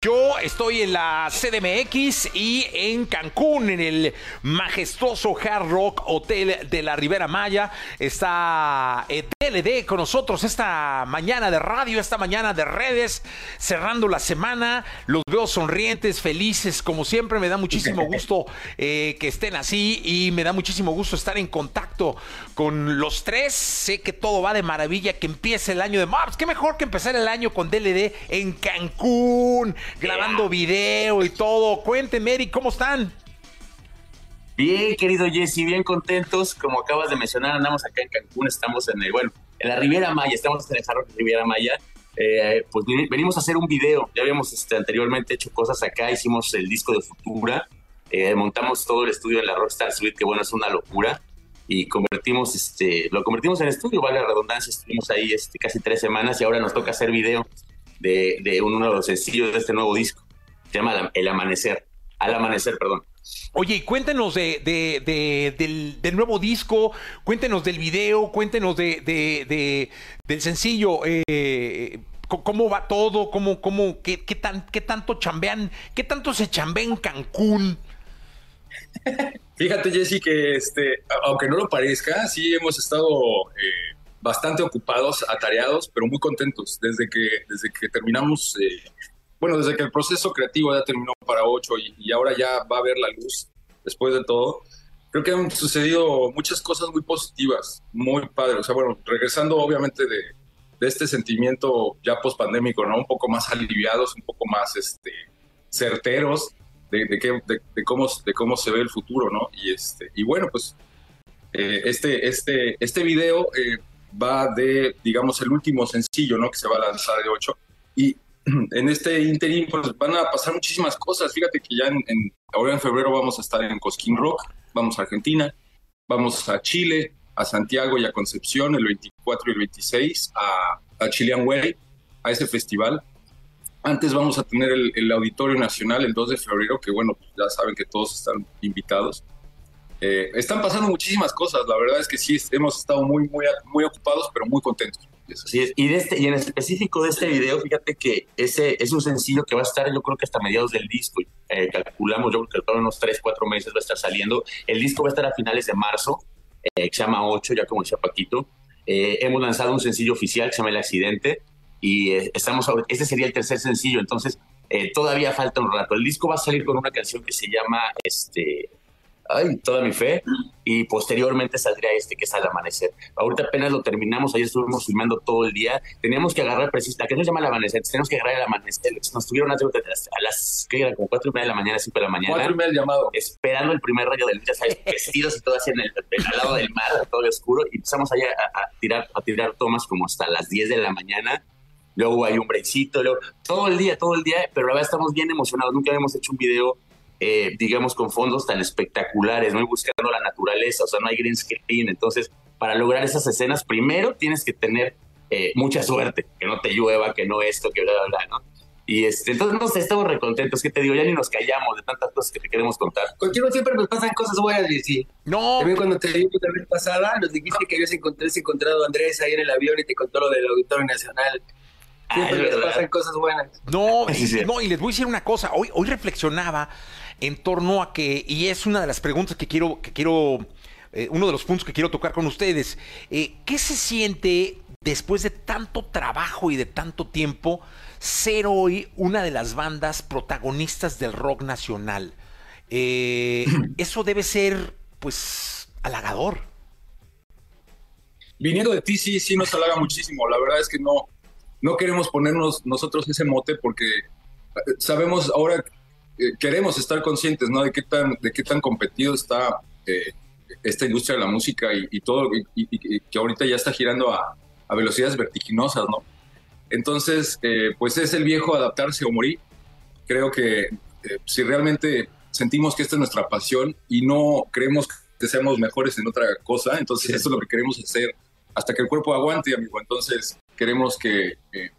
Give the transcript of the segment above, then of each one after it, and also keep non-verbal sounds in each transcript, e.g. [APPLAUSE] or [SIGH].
Yo estoy en la CDMX y en Cancún, en el majestuoso Hard Rock Hotel de la Ribera Maya. Está DLD con nosotros esta mañana de radio, esta mañana de redes, cerrando la semana. Los veo sonrientes, felices, como siempre. Me da muchísimo [LAUGHS] gusto eh, que estén así y me da muchísimo gusto estar en contacto con los tres. Sé que todo va de maravilla, que empiece el año de... Pues qué mejor que empezar el año con DLD en Cancún [LAUGHS] grabando video y todo. Cuéntenme, Eric, ¿cómo están? Bien, querido Jesse, bien contentos. Como acabas de mencionar, andamos acá en Cancún, estamos en el, bueno, en la Riviera Maya, estamos en el Jarro de Riviera Maya. Eh, pues venimos a hacer un video. Ya habíamos este, anteriormente hecho cosas acá, hicimos el disco de Futura, eh, montamos todo el estudio en la Rockstar Suite, que bueno, es una locura. Y convertimos, este, lo convertimos en estudio, vale la redundancia, estuvimos ahí este, casi tres semanas y ahora nos toca hacer video de, de uno de los sencillos de este nuevo disco. Se llama El Amanecer. Al Amanecer, perdón. Oye, cuéntenos de, de, del, nuevo disco, cuéntenos del video, cuéntenos de, del sencillo. Eh, ¿Cómo va todo? ¿Cómo, cómo, qué, qué, tan, ¿Qué tanto chambean? ¿Qué tanto se chambea en Cancún? [LAUGHS] Fíjate, Jesse, que este, aunque no lo parezca, sí hemos estado eh, bastante ocupados, atareados, pero muy contentos desde que, desde que terminamos, eh, bueno, desde que el proceso creativo ya terminó para 8 y, ahora ya va a ver la luz después de todo. Creo que han sucedido muchas cosas muy positivas, muy padres. O sea, bueno, regresando obviamente de, de este sentimiento ya post-pandémico, ¿no? Un poco más aliviados, un poco más este, certeros de, de, de, cómo, de cómo se ve el futuro, ¿no? Y, este, y bueno, pues eh, este, este, este video eh, va de, digamos, el último sencillo, ¿no? Que se va a lanzar de 8. Y [CLEARS THROAT] en este interín, pues van a pasar muchísimas cosas. Fíjate que ya en, ahora en febrero vamos a estar en Cosquín Rock, vamos a Argentina, vamos a Chile, a Santiago y a Concepción el 24 y el 26, a, a Chilean Way, a ese festival. Antes vamos a tener el, el, Auditorio Nacional el 2 de febrero, que bueno, ya saben que todos están invitados. Eh, están pasando muchísimas cosas, la verdad es que sí, hemos estado muy, muy, muy ocupados, pero muy contentos. Y, este, y en específico de este video, fíjate que ese es un sencillo que va a estar, yo creo que hasta mediados del disco, eh, calculamos, yo creo que unos 3, 4 meses va a estar saliendo. El disco va a estar a finales de marzo, eh, se llama 8, ya como decía Paquito. hemos lanzado un sencillo oficial que se llama El Accidente, y estamos, este sería el tercer sencillo, entonces todavía falta un rato. El disco va a salir con una canción que se llama este, ay, toda mi fe, y posteriormente saldría este que es al amanecer. Ahorita apenas lo terminamos, ayer estuvimos filmando todo el día, teníamos que agarrar precisamente, ¿a qué se llama el amanecer? Tenemos que agarrar el amanecer, nos tuvieron a las, ¿qué era? Como cuatro y media de la mañana, cinco de la mañana. Cuatro y media llamado. Esperando el primer rayo del día, ¿sabes? [LAUGHS] Vestidos y todo así en el, al lado del mar, todo oscuro, y empezamos allá a, tirar, a tirar tomas como hasta las 10 de la mañana, luego hay un breakcito, luego, todo el día, todo el día, pero ahora estamos bien emocionados, nunca habíamos hecho un video eh, digamos, con fondos tan espectaculares, ¿no? Y buscando la naturaleza, o sea, no hay green screen. Entonces, para lograr esas escenas, primero tienes que tener eh, mucha suerte, que no te llueva, que no esto, que bla, bla, bla, ¿no? Y este, entonces, no sé, estamos recontentos, que te digo, ya ni nos callamos de tantas cosas que te queremos contar. Contigo siempre nos pasan cosas buenas, sí. No. También cuando te vi la vez pasada, nos dijiste que habías encontrado, encontrado a Andrés ahí en el avión y te contó lo del Auditorio Nacional. Siempre ah, nos pasan cosas buenas. No, y, no, y les voy a decir una cosa. Hoy, hoy reflexionaba en torno a que, y es una de las preguntas que quiero, que quiero, eh, uno de los puntos que quiero tocar con ustedes, eh, ¿qué se siente después de tanto trabajo y de tanto tiempo ser hoy una de las bandas protagonistas del rock nacional. Eh, eso debe ser, pues, halagador. Viniendo de ti, sí, sí nos halaga muchísimo. La verdad es que no, no queremos ponernos nosotros ese mote porque sabemos ahora, eh, queremos estar conscientes, ¿no? De qué tan, de qué tan competido está esta industria de la música y, todo, y, que ahorita ya está girando a, a velocidades vertiginosas, ¿no? Entonces, pues es el viejo adaptarse o morir. Creo que si realmente sentimos que esta es nuestra pasión y no creemos que seamos mejores en otra cosa, entonces eso es lo que queremos hacer hasta que el cuerpo aguante, amigo. Entonces queremos que, pues,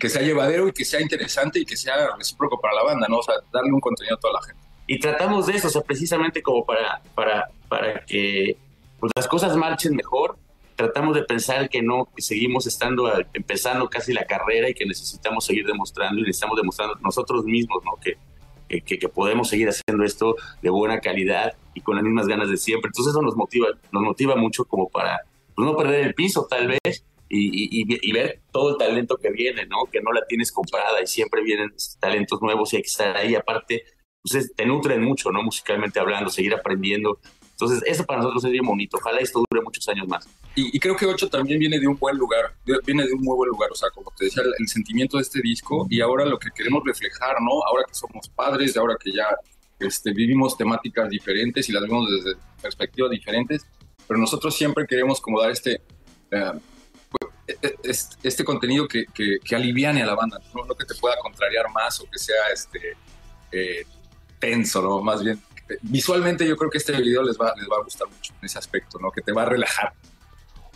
que sea llevadero y que sea interesante y que sea recíproco para la banda, ¿no? O sea, darle un contenido a toda la gente. Y tratamos de eso, o sea, precisamente como para, para, para que pues, las cosas marchen mejor, tratamos de pensar que no, que seguimos estando empezando casi la carrera y que necesitamos seguir demostrando y necesitamos demostrando nosotros mismos, ¿no? Que, que, podemos seguir haciendo esto de buena calidad y con las mismas ganas de siempre. Entonces eso nos motiva, nos motiva mucho como para pues, no perder el piso tal vez y, y, ver todo el talento que viene, ¿no? Que no la tienes comprada y siempre vienen talentos nuevos y hay que estar ahí. Aparte, pues te nutren mucho, ¿no? Musicalmente hablando, seguir aprendiendo. Entonces, eso para nosotros es bien bonito. Ojalá esto dure muchos años más. Y, creo que Ocho también viene de un buen lugar, viene de un muy buen lugar. O sea, como te decía, el, sentimiento de este disco y ahora lo que queremos reflejar, ¿no? Ahora que somos padres, ahora que ya este, vivimos temáticas diferentes y las vemos desde perspectivas diferentes, pero nosotros siempre queremos como dar este, eh, e, e, este, contenido que, que, aliviane a la banda, ¿no? que te pueda contrariar más o que sea este, eh, tenso, ¿no? Más bien visualmente yo creo que este video les va, les va a gustar mucho en ese aspecto, ¿no? Que te va a relajar.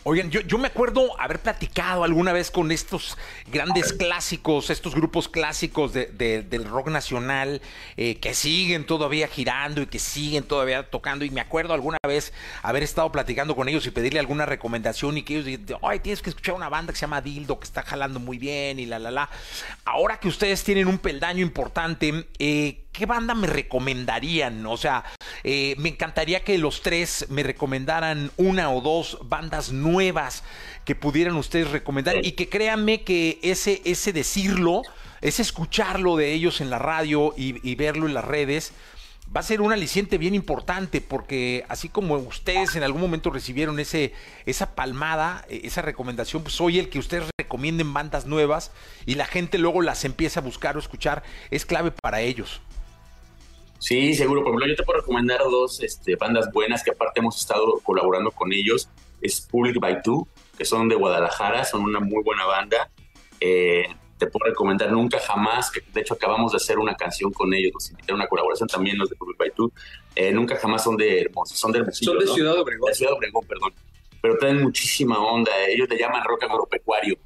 Oigan, yo, me acuerdo haber platicado alguna vez con estos grandes clásicos, estos grupos clásicos del rock nacional eh, que siguen todavía girando y que siguen todavía tocando. Y me acuerdo alguna vez haber estado platicando con ellos y pedirle alguna recomendación y que ellos digan, ay, tienes que escuchar una banda que se llama Dildo, que está jalando muy bien y la, la, la. Ahora que ustedes tienen un peldaño importante, eh, ¿qué banda me recomendarían? O sea, eh, me encantaría que los tres me recomendaran una o dos bandas nuevas que pudieran ustedes recomendar y que créanme que ese, ese decirlo, ese escucharlo de ellos en la radio y, verlo en las redes, va a ser un aliciente bien importante porque así como ustedes en algún momento recibieron ese, esa palmada, e, esa recomendación, pues soy el que ustedes recomienden bandas nuevas y la gente luego las empieza a buscar o escuchar, es clave para ellos. Sí, seguro. Por ejemplo, yo te puedo recomendar dos este, bandas buenas que aparte hemos estado colaborando con ellos. Es Public by Two, que son de Guadalajara, son una muy buena banda. Eh, te puedo recomendar Nunca Jamás, que de hecho acabamos de hacer una canción con ellos, nos invitaron a una colaboración también los de Public by Two. Eh, Nunca Jamás son de Hermoso, son de Hermosillo. Son de Ciudad Obregón. De Ciudad Obregón, perdón. Pero traen muchísima onda, ellos le llaman rock agropecuario.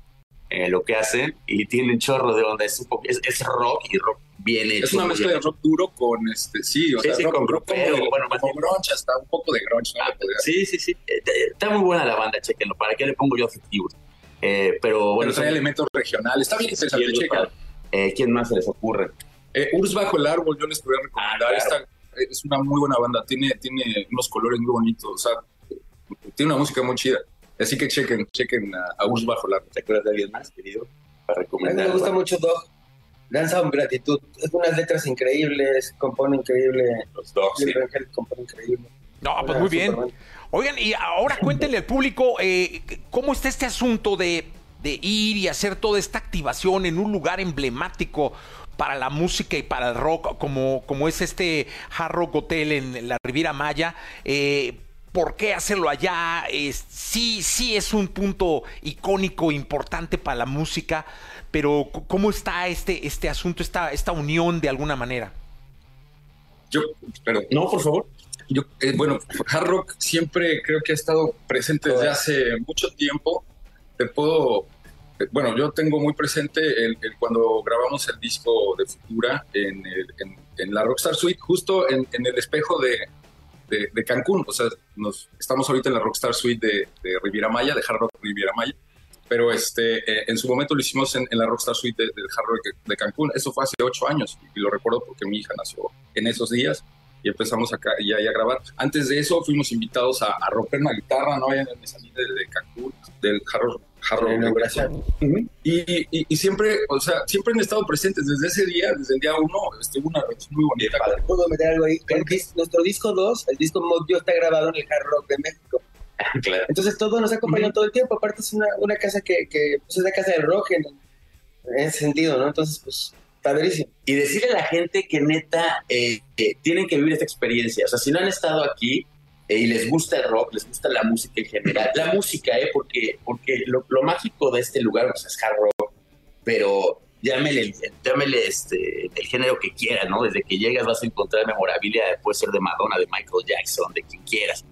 Eh, lo que hacen y tienen chorro de onda. Es, es, rock y rock bien hecho. Es una mezcla de rock duro con este, sí, o sea, rock, con rock bueno, más grunge, hasta un poco de grunge. ¿no? Ah, sí, sí, sí. Eh, está muy buena la banda, chequenlo. ¿Para qué le pongo yo adjetivos? Eh, pero bueno. Pero trae elementos regionales. Está bien interesante, checa. Eh, ¿Quién más se les ocurre? Eh, Urs Bajo el Árbol, yo les podría recomendar. Ah, Esta es una muy buena banda. Tiene, tiene unos colores muy bonitos. O sea, tiene una música muy chida. Así que chequen, chequen a, a Urs Bajo el Árbol. ¿Te acuerdas de alguien más, querido? Para recomendar. A mí me gusta mucho Dog. Danza con gratitud. Es unas letras increíbles, compone increíble. Los Dogs. Sí. compone increíble. No, pues muy bien. Oigan, y ahora cuéntenle al público eh, cómo está este asunto de, de ir y hacer toda esta activación en un lugar emblemático para la música y para el rock, como, como es este Hard Rock Hotel en la Riviera Maya. Eh, ¿Por qué hacerlo allá? sí, sí es un punto icónico, importante para la música, pero ¿cómo está este, este asunto, esta, esta unión de alguna manera? Yo, pero, no, por favor. Yo, eh, bueno, Hard Rock siempre creo que ha estado presente desde hace mucho tiempo. Te puedo, eh, bueno, yo tengo muy presente el, cuando grabamos el disco de Futura en, en, la Rockstar Suite, justo en, el espejo de, de, Cancún. O sea, nos, estamos ahorita en la Rockstar Suite de, de Riviera Maya, de Hard Rock Riviera Maya. Pero este, eh, en su momento lo hicimos en, la Rockstar Suite del Hard Rock de Cancún. Eso fue hace ocho años y lo recuerdo porque mi hija nació en esos días y empezamos acá ya, a grabar. Antes de eso fuimos invitados a, romper una guitarra, ¿no? En el de, de Cancún, del Hard y, y, siempre, o sea, siempre han estado presentes desde ese día, desde el día uno, estuvo una relación muy bonita. ¿Puedo meter algo ahí? nuestro disco 2, el disco Modio está grabado en el Hard Rock de México. [LAUGHS] claro. Entonces todo nos acompaña todo el tiempo, aparte es una, una casa que, que pues, es la casa del rock en, en ese sentido, ¿no? Entonces, pues padrísimo. Y decirle a la gente que neta eh, tienen que vivir esta experiencia. O sea, si no han estado aquí eh, y les gusta el rock, les gusta la música en general, la música, ¿eh? Porque, porque lo, mágico de este lugar pues, es hard rock, pero llámele, llámele este, el género que quieras, ¿no? Desde que llegas vas a encontrar memorabilia, puede ser de Madonna, de Michael Jackson, de quien quieras.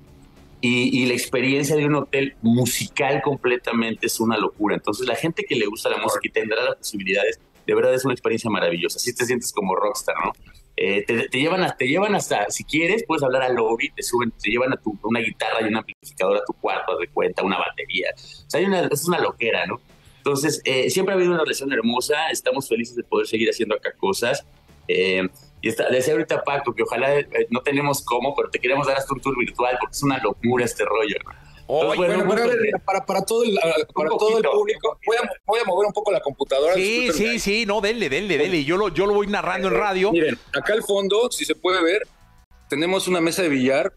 Y, y, la experiencia de un hotel musical completamente es una locura. Entonces, la gente que le gusta la música y tendrá las posibilidades de verdad es una experiencia maravillosa. Así te sientes como rockstar, ¿no? Eh, te, llevan te llevan hasta, si quieres, puedes hablar al lobby, te suben, te llevan a tu, una guitarra y un amplificador a tu cuarto, de cuenta, una batería. O sea, hay una, es una loquera, ¿no? Entonces, eh, siempre ha habido una relación hermosa, estamos felices de poder seguir haciendo acá cosas. Eh, y está, decía ahorita Paco que ojalá no tenemos cómo, pero te queremos dar hasta un tour virtual porque es una locura este rollo. ¿no? bueno, para, para, todo el, para todo el público, voy a, voy a, mover un poco la computadora. Sí, sí, sí, no, denle, denle, denle. Yo lo, yo lo voy narrando en radio. Miren, acá al fondo, si se puede ver, tenemos una mesa de billar.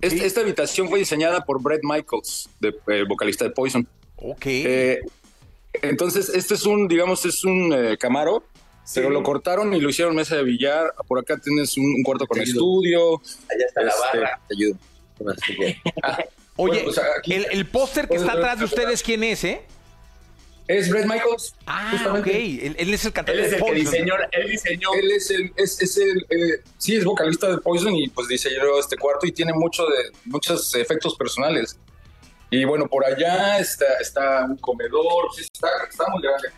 Esta habitación fue diseñada por Brett Michaels, de, eh, vocalista de Poison. Ok. Eh, entonces, este es un, digamos, es un eh, camaro, pero lo cortaron y lo hicieron mesa de billar. Por acá tienes un, cuarto con estudio. Allá está la este, barra. Te ayudo. [LAUGHS] Oye, el, póster que está atrás de ustedes, ¿quién es, eh? Es Brett Michaels. Ah, ok. Él, es el cantante él es el Que diseñó, él diseñó. Él es el, es, es el eh, sí, es vocalista de Poison y pues diseñó este cuarto y tiene mucho de, muchos efectos personales. Y bueno, por allá está, está un comedor, sí, está, está muy grande.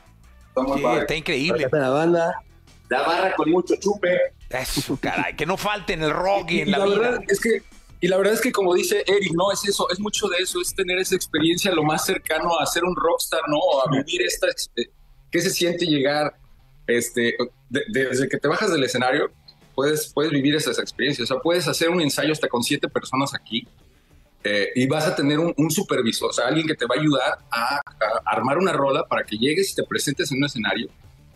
Está muy sí, Está increíble. la banda. La barra con mucho chupe. Eso, caray, que no falte en el rock y, en la, la vida. Verdad es que y la verdad es que como dice Eric, no es eso, es mucho de eso, es tener esa experiencia lo más cercano a ser un rockstar, ¿no? A vivir esta, eh, ¿qué se siente llegar, este, desde que te bajas del escenario, puedes, puedes vivir esas experiencias, o sea, puedes hacer un ensayo hasta con siete personas aquí eh, y vas a tener un, supervisor, o sea, alguien que te va a ayudar a, armar una rola para que llegues y te presentes en un escenario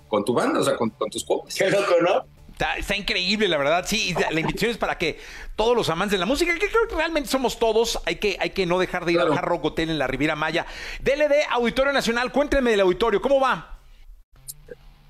con tu banda, o sea, con, con tus copas. Qué loco, ¿no? Está, increíble, la verdad. Sí, la invitación es para que todos los amantes de la música, que creo que realmente somos todos, hay que, hay que no dejar de ir al Hard Rock Hotel en la Riviera Maya. DLD Auditorio Nacional, cuéntenme del auditorio, ¿cómo va?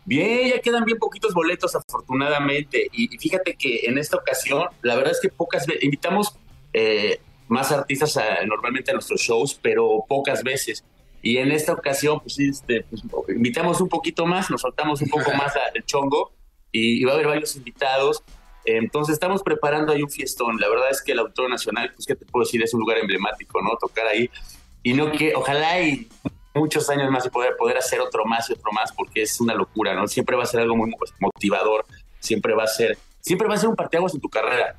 Bien, ya quedan bien poquitos boletos, afortunadamente. Y, fíjate que en esta ocasión, la verdad es que pocas veces, invitamos eh, más artistas normalmente a nuestros shows, pero pocas veces. Y en esta ocasión, pues, este, pues, invitamos un poquito más, nos soltamos un poco [LAUGHS] más del chongo y, va a haber varios invitados. Entonces estamos preparando ahí un fiestón. La verdad es que el Autor Nacional, pues qué te puedo decir, es un lugar emblemático, ¿no? Tocar ahí. Y no que, ojalá y muchos años más y poder, poder hacer otro más y otro más, porque es una locura, ¿no? Siempre va a ser algo muy motivador, siempre va a ser, siempre va a ser un parteaguas en tu carrera.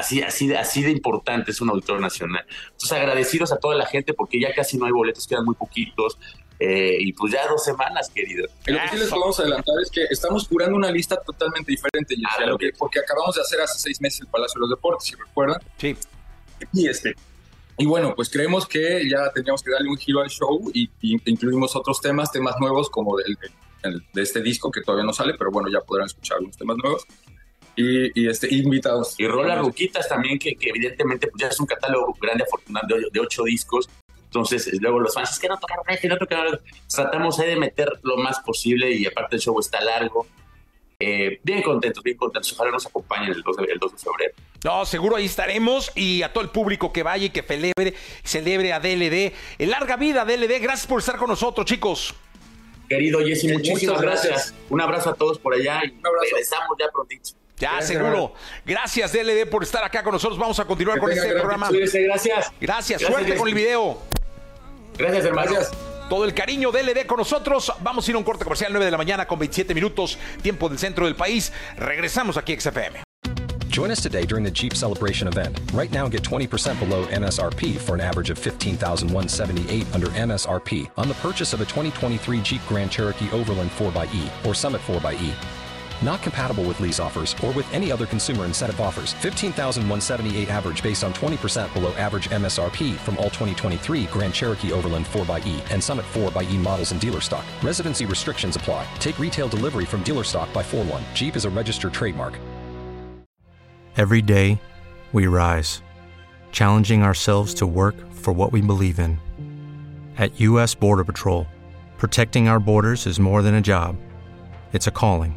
Así, así, de, así de importante es un auditor nacional. Entonces, agradecidos a toda la gente porque ya casi no hay boletos, quedan muy poquitos. Eh, y pues ya dos semanas, querido. lo que sí les podemos adelantar es que estamos curando una lista totalmente diferente, ah, lo que, porque acabamos de hacer hace seis meses el Palacio de los Deportes, si recuerdan. Sí. Y este. Y bueno, pues creemos que ya teníamos que darle un giro al show y, incluimos otros temas, temas nuevos como del, de este disco que todavía no sale, pero bueno, ya podrán escuchar algunos temas nuevos. Y, este, invitados. Y Rola Ruquitas también, que, evidentemente pues ya es un catálogo grande, afortunado, de, de ocho discos. Entonces, luego los fans, es que no tocaron este, no tocaron Tratamos de meter lo más posible y aparte el show está largo. Eh, bien contentos, bien contentos. Ojalá nos acompañen el 2, de, febrero. No, seguro ahí estaremos y a todo el público que vaya y que celebre, celebre a DLD. En larga vida, DLD. Gracias por estar con nosotros, chicos. Querido Jesse, muchísimas gracias. Un abrazo a todos por allá y regresamos ya prontito. Ya, seguro. Gracias, DLD, por estar acá con nosotros. Vamos a continuar con este programa. gracias. Gracias. Suerte con el video. Gracias, hermano. Todo el cariño de LD con nosotros. Vamos a ir a un corte comercial 9 de la mañana con 27 minutos, tiempo del centro del país. Regresamos aquí a XFM. Join us today during the Jeep Celebration event. Right now, get 20% below MSRP for an average of 15178 under MSRP on the purchase of a 2023 Jeep Grand Cherokee Overland 4xE or Summit 4xE. Not compatible with lease offers or with any other consumer incentive offers. 15,178 average based on 20% below average MSRP from all 2023 Grand Cherokee Overland 4xE and Summit 4xE models in dealer stock. Residency restrictions apply. Take retail delivery from dealer stock by 4 1. Jeep is a registered trademark. Every day, we rise, challenging ourselves to work for what we believe in. At U.S. Border Patrol, protecting our borders is more than a job, it's a calling.